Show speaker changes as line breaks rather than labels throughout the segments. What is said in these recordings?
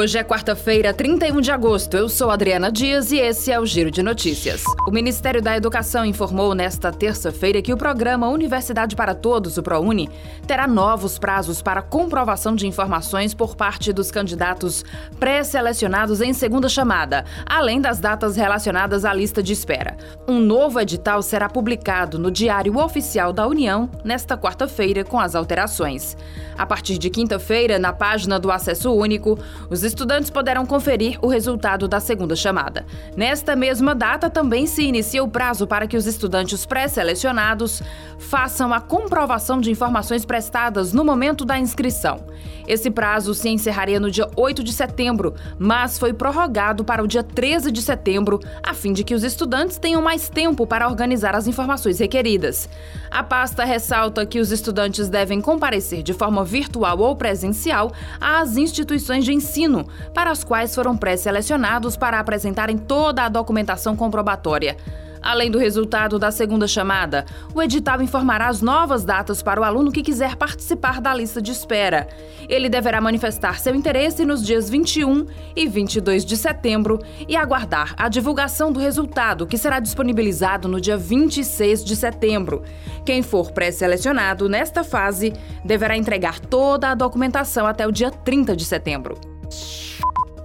Hoje é quarta-feira, 31 de agosto. Eu sou Adriana Dias e esse é o Giro de Notícias. O Ministério da Educação informou nesta terça-feira que o programa Universidade para Todos, o ProUni, terá novos prazos para comprovação de informações por parte dos candidatos pré-selecionados em segunda chamada, além das datas relacionadas à lista de espera. Um novo edital será publicado no Diário Oficial da União nesta quarta-feira com as alterações. A partir de quinta-feira, na página do Acesso Único, os estudantes poderão conferir o resultado da segunda chamada. Nesta mesma data, também se inicia o prazo para que os estudantes pré-selecionados façam a comprovação de informações prestadas no momento da inscrição. Esse prazo se encerraria no dia 8 de setembro, mas foi prorrogado para o dia 13 de setembro, a fim de que os estudantes tenham mais tempo para organizar as informações requeridas. A pasta ressalta que os estudantes devem comparecer de forma virtual ou presencial às instituições de ensino ensino, para as quais foram pré-selecionados para apresentarem toda a documentação comprobatória. Além do resultado da segunda chamada, o edital informará as novas datas para o aluno que quiser participar da lista de espera. Ele deverá manifestar seu interesse nos dias 21 e 22 de setembro e aguardar a divulgação do resultado, que será disponibilizado no dia 26 de setembro. Quem for pré-selecionado nesta fase deverá entregar toda a documentação até o dia 30 de setembro.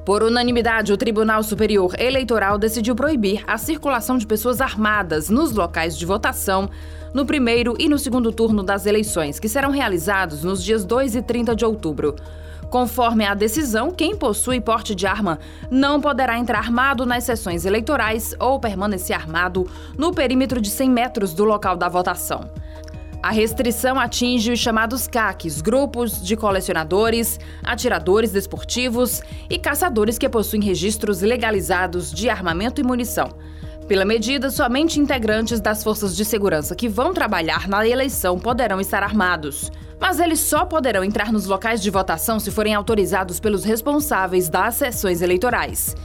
Por unanimidade, o Tribunal Superior Eleitoral decidiu proibir a circulação de pessoas armadas nos locais de votação no primeiro e no segundo turno das eleições, que serão realizados nos dias 2 e 30 de outubro. Conforme a decisão, quem possui porte de arma não poderá entrar armado nas sessões eleitorais ou permanecer armado no perímetro de 100 metros do local da votação. A restrição atinge os chamados CACs, grupos de colecionadores, atiradores desportivos e caçadores que possuem registros legalizados de armamento e munição. Pela medida, somente integrantes das forças de segurança que vão trabalhar na eleição poderão estar armados. Mas eles só poderão entrar nos locais de votação se forem autorizados pelos responsáveis das sessões eleitorais.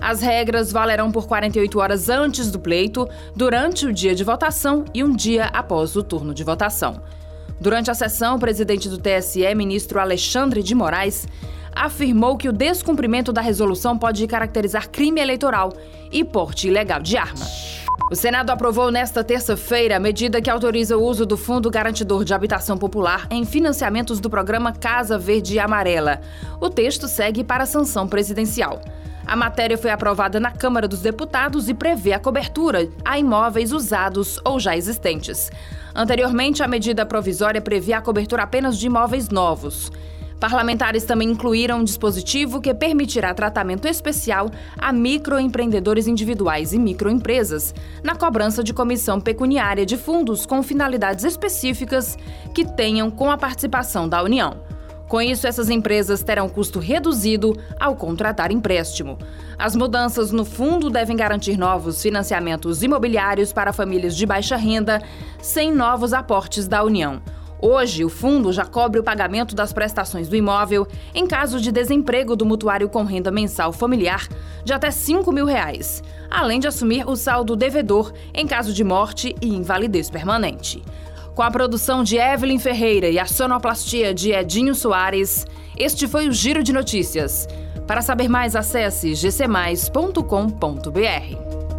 As regras valerão por 48 horas antes do pleito, durante o dia de votação e um dia após o turno de votação. Durante a sessão, o presidente do TSE, ministro Alexandre de Moraes, afirmou que o descumprimento da resolução pode caracterizar crime eleitoral e porte ilegal de arma. O Senado aprovou nesta terça-feira a medida que autoriza o uso do Fundo Garantidor de Habitação Popular em financiamentos do programa Casa Verde e Amarela. O texto segue para a sanção presidencial. A matéria foi aprovada na Câmara dos Deputados e prevê a cobertura a imóveis usados ou já existentes. Anteriormente, a medida provisória previa a cobertura apenas de imóveis novos. Parlamentares também incluíram um dispositivo que permitirá tratamento especial a microempreendedores individuais e microempresas na cobrança de comissão pecuniária de fundos com finalidades específicas que tenham com a participação da União. Com isso, essas empresas terão custo reduzido ao contratar empréstimo. As mudanças no fundo devem garantir novos financiamentos imobiliários para famílias de baixa renda, sem novos aportes da União. Hoje, o fundo já cobre o pagamento das prestações do imóvel em caso de desemprego do mutuário com renda mensal familiar de até 5 mil reais, além de assumir o saldo devedor em caso de morte e invalidez permanente. Com a produção de Evelyn Ferreira e a sonoplastia de Edinho Soares, este foi o Giro de Notícias. Para saber mais, acesse gcmais.com.br.